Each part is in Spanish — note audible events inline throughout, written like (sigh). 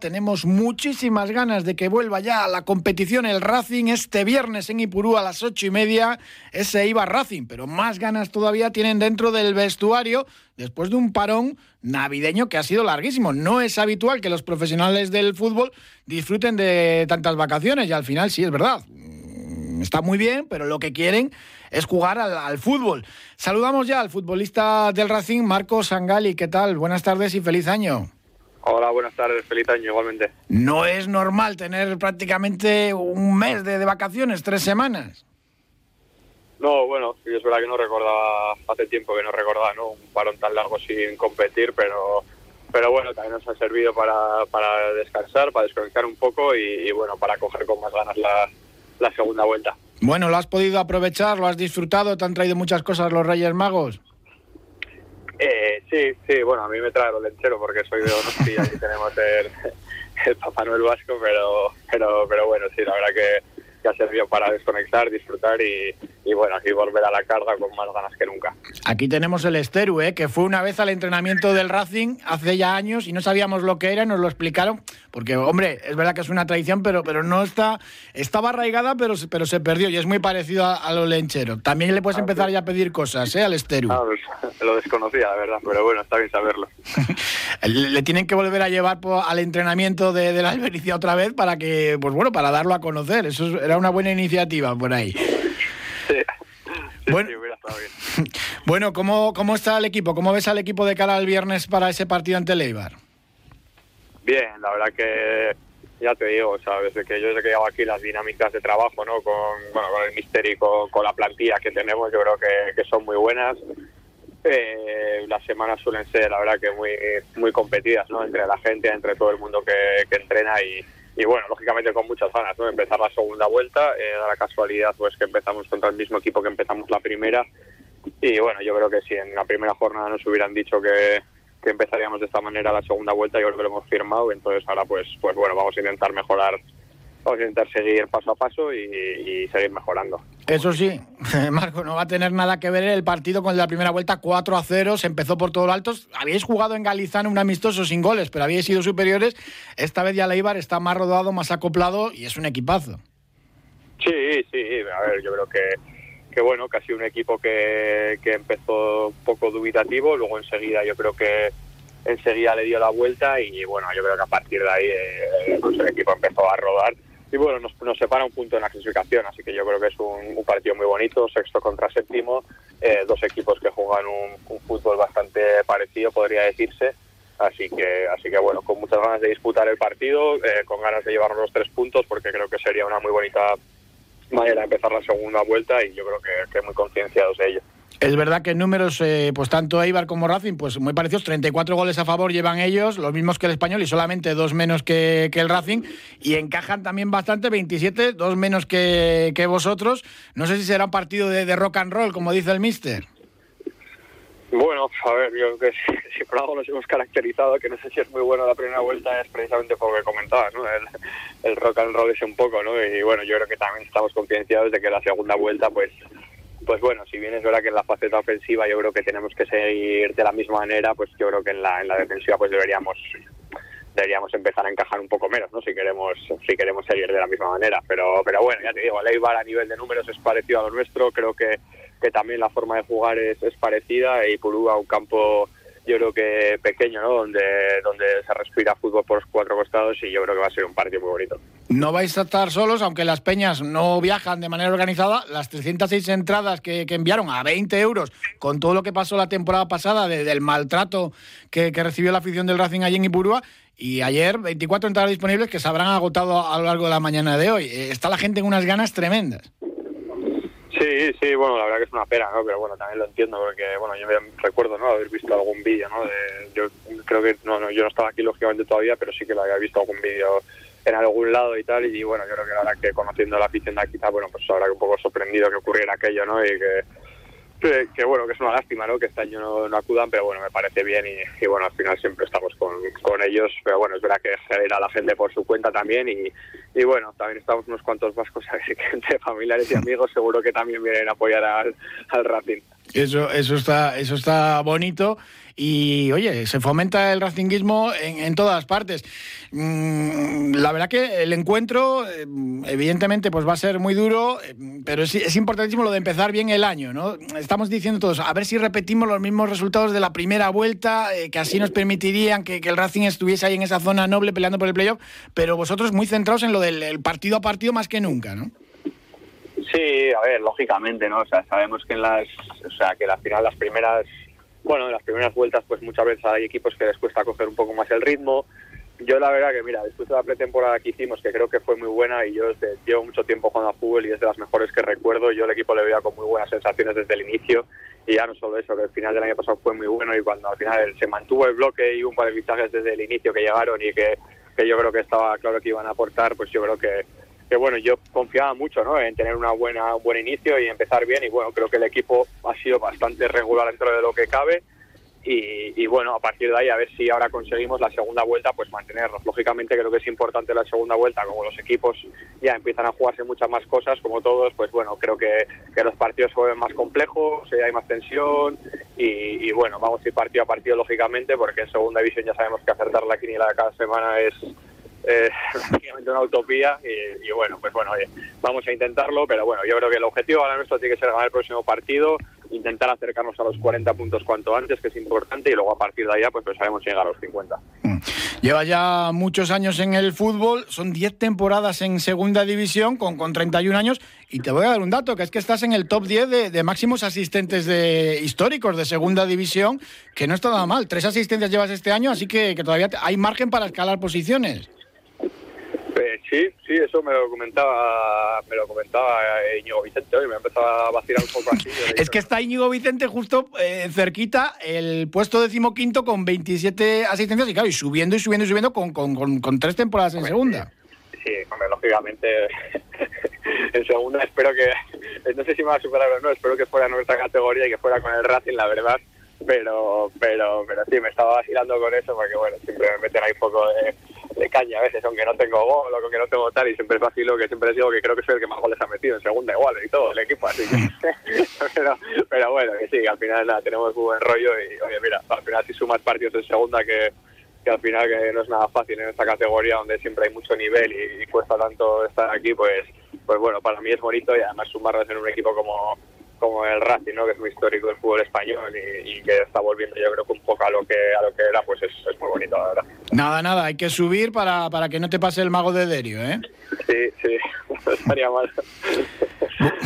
Tenemos muchísimas ganas de que vuelva ya a la competición el Racing este viernes en Ipurú a las ocho y media. Ese iba Racing, pero más ganas todavía tienen dentro del vestuario después de un parón navideño que ha sido larguísimo. No es habitual que los profesionales del fútbol disfruten de tantas vacaciones y al final sí es verdad. Mm, está muy bien, pero lo que quieren es jugar al, al fútbol. Saludamos ya al futbolista del Racing, Marcos Sangali. ¿Qué tal? Buenas tardes y feliz año. Hola, buenas tardes, feliz año igualmente. No es normal tener prácticamente un mes de, de vacaciones, tres semanas. No, bueno, sí, es verdad que no recordaba, hace tiempo que no recordaba, ¿no? Un parón tan largo sin competir, pero, pero bueno, también nos ha servido para, para descansar, para desconectar un poco y, y bueno, para coger con más ganas la, la segunda vuelta. Bueno, ¿lo has podido aprovechar? ¿Lo has disfrutado? ¿Te han traído muchas cosas los Reyes Magos? Sí, sí, bueno, a mí me trae lo lechero porque soy de Donosti y (laughs) tenemos el, el Papá Noel vasco, pero, pero, pero bueno, sí, la verdad que, que ha servido para desconectar, disfrutar y, y bueno, así volver a la carga con más ganas que nunca. Aquí tenemos el Esteru, ¿eh? que fue una vez al entrenamiento del Racing hace ya años y no sabíamos lo que era, y nos lo explicaron, porque hombre, es verdad que es una tradición, pero, pero no está, estaba arraigada, pero, se- pero se perdió y es muy parecido a, a lo lenchero. También le puedes Ah, empezar sí. ya a pedir cosas, ¿eh? Al Esteru. Ah, pues, (laughs) lo desconocía, la verdad, pero bueno, está bien saberlo. (laughs) Le tienen que volver a llevar al entrenamiento de, de la albericia otra vez para que, pues bueno, para darlo a conocer. Eso es- una buena iniciativa por ahí. Sí, sí, Bueno. sí, hubiera estado bien. (laughs) Bueno, ¿cómo, ¿cómo está el equipo? ¿Cómo ves al equipo de cara al viernes para ese partido ante el Eibar? Bien, la verdad que ya te digo, desde que yo desde que aquí las dinámicas de trabajo, ¿no? Con, bueno, con el misterio y con, con la plantilla que tenemos, yo creo que, que son muy buenas. Eh, las semanas suelen ser, la verdad, que muy muy competidas, ¿no? Entre la gente, entre todo el mundo que, que entrena y, y, bueno, lógicamente con muchas ganas, ¿no? Empezar la segunda vuelta, eh, da la casualidad pues que empezamos contra el mismo equipo que empezamos la primera y bueno, yo creo que si en la primera jornada nos hubieran dicho que, que empezaríamos de esta manera la segunda vuelta, yo creo que lo hemos firmado. Entonces ahora pues, pues bueno, vamos a intentar mejorar, vamos a intentar seguir paso a paso y, y seguir mejorando. Eso sí, (laughs) Marco, no va a tener nada que ver el partido con la primera vuelta 4 a 0, se empezó por todo lo alto. Habíais jugado en Galizán un amistoso sin goles, pero habíais sido superiores. Esta vez ya el Eibar está más rodado, más acoplado y es un equipazo. Sí, sí, a ver, yo creo que, que bueno, casi un equipo que, que empezó poco dubitativo, luego enseguida yo creo que enseguida le dio la vuelta y bueno, yo creo que a partir de ahí eh, pues el equipo empezó a rodar y bueno, nos, nos separa un punto en la clasificación, así que yo creo que es un, partido muy bonito, sexto contra séptimo, eh, dos equipos que juegan un, un fútbol bastante parecido, podría decirse, así que así que bueno, con muchas ganas de disputar el partido, eh, con ganas de llevarnos los tres puntos, porque creo que sería una muy bonita manera de empezar la segunda vuelta y yo creo que, que muy concienciados de ello. Es verdad que en números, eh, pues tanto Eibar como Racing, pues muy parecidos, 34 goles a favor llevan ellos, los mismos que el español y solamente dos menos que, que el Racing, y encajan también bastante, 27, dos menos que, que vosotros. No sé si será un partido de, rock and roll, como dice el mister. Bueno, a ver, yo creo que (laughs) si, por algo nos hemos caracterizado, que no sé si es muy bueno la primera vuelta, es precisamente por lo que comentabas, ¿no? El, el rock and roll es un poco, ¿no? Y bueno, yo creo que también estamos concienciados de que la segunda vuelta, pues, pues bueno, si bien es verdad que en la faceta ofensiva yo creo que tenemos que seguir de la misma manera, pues yo creo que en la, en la defensiva pues deberíamos deberíamos empezar a encajar un poco menos, ¿no? Si queremos si queremos seguir de la misma manera, pero pero bueno, ya te digo, el a nivel de números es parecido a lo nuestro, creo que, que también la forma de jugar es, es parecida y Purú a un campo yo creo que pequeño, ¿no? Donde donde se respira fútbol por los cuatro costados y yo creo que va a ser un partido muy bonito. No vais a estar solos, aunque las peñas no viajan de manera organizada. Las 306 entradas que, enviaron a 20 euros, con todo lo que pasó la temporada pasada, de- del maltrato que, que recibió la afición del Racing allí en Ipurúa, y ayer 24 entradas disponibles que se habrán agotado a lo largo de la mañana de hoy. Eh, Está la gente en unas ganas tremendas. Sí, sí, bueno, la verdad que es una pena, ¿no? Pero bueno, también lo entiendo porque, bueno, yo me recuerdo, ¿no? Haber visto algún vídeo, ¿no? De, yo creo que, no, no, yo no estaba aquí lógicamente todavía, pero sí que lo había visto algún vídeo en algún lado y tal, y bueno, yo creo que ahora que conociendo la afición de bueno, pues que un poco sorprendido que ocurriera aquello, ¿no? Y que, que, bueno, que es una lástima, ¿no? Que este año no, no acudan, pero bueno, me parece bien y, bueno, al final siempre estamos con, con ellos, pero bueno, es verdad que ir a la gente por su cuenta también y, y bueno, también estamos unos cuantos vascos, (laughs) así que entre familiares y amigos seguro que también vienen a apoyar al, al Racing. Eso, eso está, eso está bonito y oye, se fomenta el racinguismo en, todas partes. Mm, la verdad que el encuentro, eh, evidentemente, pues va a ser muy duro, eh, pero es, importantísimo lo de empezar bien el año, ¿no? Estamos diciendo todos, a ver si repetimos los mismos resultados de la primera vuelta, eh, que así nos permitirían que, el Racing estuviese ahí en esa zona noble peleando por el playoff, pero vosotros muy centrados en lo del partido a partido más que nunca, ¿no? Sí, a ver, lógicamente, ¿no? O sea, sabemos que en las, o sea, que al final las primeras bueno, en las primeras vueltas pues muchas veces hay equipos que les cuesta coger un poco más el ritmo. Yo la verdad que mira, después de la pretemporada que hicimos, que creo que fue muy buena y yo llevo mucho tiempo jugando a fútbol y es de las mejores que recuerdo, yo el equipo le veía con muy buenas sensaciones desde el inicio y ya no solo eso, que el final del año pasado fue muy bueno y cuando al final se mantuvo el bloque y un par de fichajes desde el inicio que llegaron y que, que yo creo que estaba claro que iban a aportar, pues yo creo que, que bueno, yo confiaba mucho ¿no? en tener una buena, un buen inicio y empezar bien y bueno, creo que el equipo ha sido bastante regular dentro de lo que cabe y, bueno, a partir de ahí a ver si ahora conseguimos la segunda vuelta pues mantenernos. Lógicamente creo que es importante la segunda vuelta, como los equipos ya empiezan a jugarse muchas más cosas, como todos, pues bueno, creo que, que los partidos se más complejos, hay más tensión y, y, bueno, vamos a ir partido a partido lógicamente porque en segunda división ya sabemos que acertar la quiniela cada semana es eh, (laughs) prácticamente una utopía y, bueno, pues bueno, vamos a intentarlo, pero bueno, yo creo que el objetivo ahora nuestro tiene que ser ganar el próximo partido, intentar acercarnos a los 40 puntos cuanto antes, que es importante, y luego a partir de allá pues pensaremos llegar a los 50. Mm. Lleva ya muchos años en el fútbol, son 10 temporadas en segunda división con, con 31 años, y te voy a dar un dato, que es que estás en el top 10 de, máximos asistentes de, históricos de segunda división, que no está nada mal. Tres asistencias llevas este año, así que todavía hay margen para escalar posiciones. Sí, sí, eso me lo comentaba, me lo comentaba Íñigo Vicente hoy, me empezaba a vacilar un poco así. (laughs) es que está Íñigo Vicente justo eh, cerquita, el puesto decimoquinto con 27 asistencias y claro, y subiendo y subiendo y subiendo con, con, con, tres temporadas en segunda. Sí, lógicamente (laughs) en segunda espero que, no sé si me va a superar o no, espero que fuera en nuestra categoría y que fuera con el Racing, la verdad, pero, pero, pero sí, me estaba vacilando con eso porque bueno, siempre me meten ahí un poco de de caña a veces, aunque no tengo gol o que no tengo tal, y siempre es fácil, que siempre digo que creo que soy el que más goles ha metido en segunda igual y todo el equipo, así (laughs) pero, pero bueno, que sí, al final nada, tenemos muy buen rollo y oye, mira, al final si sumas partidos en segunda que, que al final que no es nada fácil en esta categoría donde siempre hay mucho nivel y, cuesta tanto estar aquí, pues, pues bueno, para mí es bonito y además sumarlos en un equipo como como el Racing, ¿no? que es muy histórico del fútbol español y, que está volviendo yo creo que un poco a lo que a lo que era, pues es, es muy bonito, la verdad. Nada, nada, hay que subir para, para que no te pase el mago de Derio, ¿eh? Sí, sí, no (laughs) estaría mal.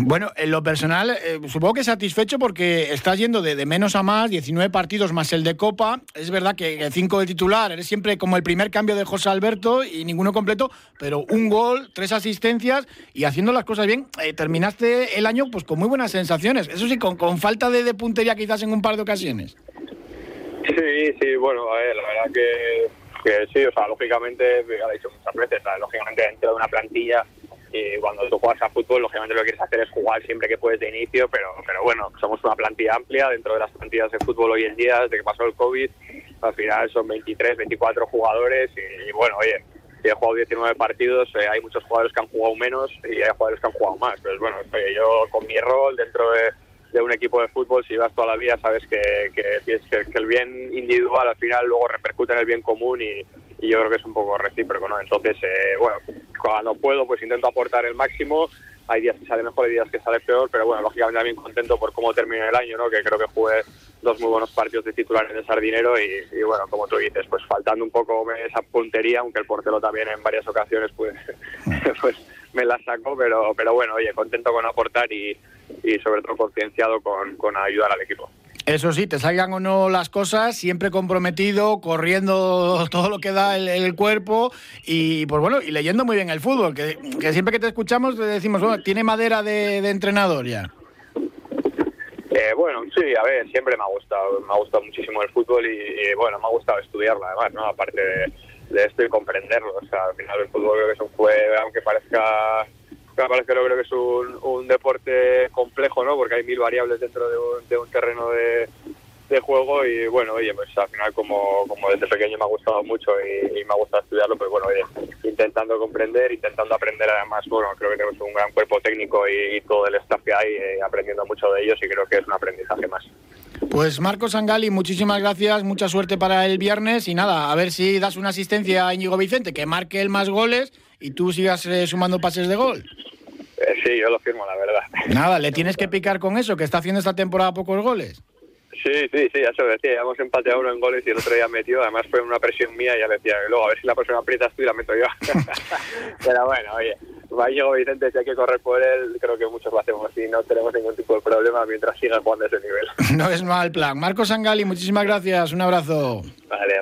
Bueno, en lo personal, eh, supongo que satisfecho porque estás yendo de, menos a más, 19 partidos más el de Copa. Es verdad que 5 de titular, eres siempre como el primer cambio de José Alberto y ninguno completo, pero un gol, tres asistencias y haciendo las cosas bien, eh, terminaste el año pues con muy buenas sensaciones. Eso sí, con, con falta de, puntería quizás en un par de ocasiones. Sí, sí, bueno, a ver, la verdad que, que sí, o sea, lógicamente, ya lo he dicho muchas veces, lógicamente dentro de una plantilla y cuando tú juegas a fútbol, lógicamente lo que quieres hacer es jugar siempre que puedes de inicio, pero, pero bueno, somos una plantilla amplia dentro de las plantillas de fútbol hoy en día, desde que pasó el COVID, al final son 23, 24 jugadores y, bueno, oye, he jugado 19 partidos, eh, hay muchos jugadores que han jugado menos y hay jugadores que han jugado más. Entonces, bueno, yo con mi rol dentro de, un equipo de fútbol, si vas toda la vida, sabes que, que, que, el bien individual al final luego repercute en el bien común y, y yo creo que es un poco recíproco, ¿no? Entonces, eh, bueno, cuando puedo, pues intento aportar el máximo. Hay días que sale mejor, y días que sale peor, pero bueno, lógicamente también contento por cómo termina el año, ¿no? Que creo que jugué dos muy buenos partidos de titulares de Sardinero y, bueno, como tú dices, pues faltando un poco esa puntería, aunque el portero también en varias ocasiones pues, (laughs) pues me la sacó, pero, pero bueno, oye, contento con aportar y, y sobre todo concienciado con, con ayudar al equipo. Eso sí, te salgan o no las cosas, siempre comprometido, corriendo (laughs) todo lo que da el, cuerpo y pues bueno, y leyendo muy bien el fútbol, que, siempre que te escuchamos te decimos, bueno, tiene madera de, entrenador ya. Eh, bueno, sí, a ver, siempre me ha gustado, me ha gustado muchísimo el fútbol y, bueno, me ha gustado estudiarlo además, ¿no? Aparte de, esto y comprenderlo, o sea, al final el fútbol creo que es un juego, aunque parezca que creo que es un, un, deporte complejo, ¿no? Porque hay mil variables dentro de un, terreno de, de juego y bueno, oye, pues al final como, como desde pequeño me ha gustado mucho y, me ha gustado estudiarlo, pues bueno, oye, intentando comprender, intentando aprender además, bueno, creo que tenemos un gran cuerpo técnico y, todo el staff que hay, eh, aprendiendo mucho de ellos y creo que es un aprendizaje más. Pues Marcos Sangali, muchísimas gracias, mucha suerte para el viernes y nada, a ver si das una asistencia a Íñigo Vicente, que marque el más goles y tú sigas eh, sumando pases de gol. Sí, yo lo firmo, la verdad. Nada, le tienes que picar con eso, que está haciendo esta temporada pocos goles. Sí, sí, sí, ya se lo decía. Hemos empatado uno en goles y el otro día metió. Además fue una presión mía y ya decía, luego a ver si la próxima aprietas tú y la meto yo. (laughs) Pero bueno, oye, Diego Vicente, si hay que correr por él, creo que muchos lo hacemos y no tenemos ningún tipo de problema mientras siga jugando ese nivel. (laughs) No es mal plan. Marcos Sangali, muchísimas gracias. Un abrazo. Vale,